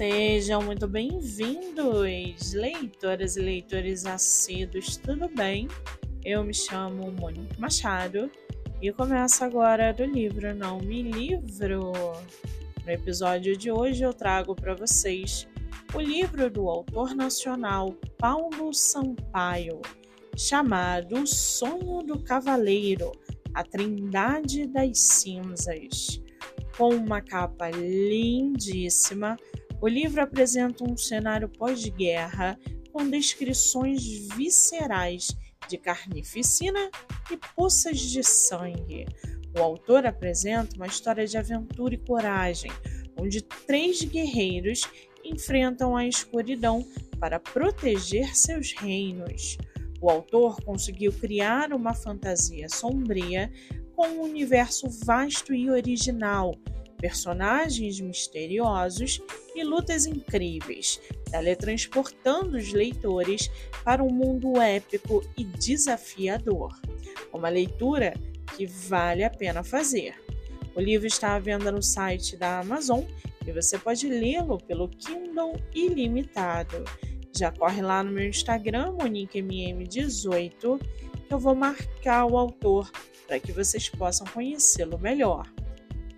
Sejam muito bem-vindos, leitoras e leitores assíduos, tudo bem? Eu me chamo Monique Machado e começo agora do livro Não Me Livro. No episódio de hoje eu trago para vocês o livro do autor nacional Paulo Sampaio, chamado O Sonho do Cavaleiro, a Trindade das Cinzas. Com uma capa lindíssima, o livro apresenta um cenário pós-guerra com descrições viscerais de carnificina e poças de sangue. O autor apresenta uma história de aventura e coragem, onde três guerreiros enfrentam a escuridão para proteger seus reinos. O autor conseguiu criar uma fantasia sombria com um universo vasto e original, personagens misteriosos e lutas incríveis, teletransportando os leitores para um mundo épico e desafiador. Uma leitura que vale a pena fazer. O livro está à venda no site da Amazon e você pode lê-lo pelo Kindle ilimitado. Já corre lá no meu Instagram, MoniqueMM18, que eu vou marcar o autor para que vocês possam conhecê-lo melhor.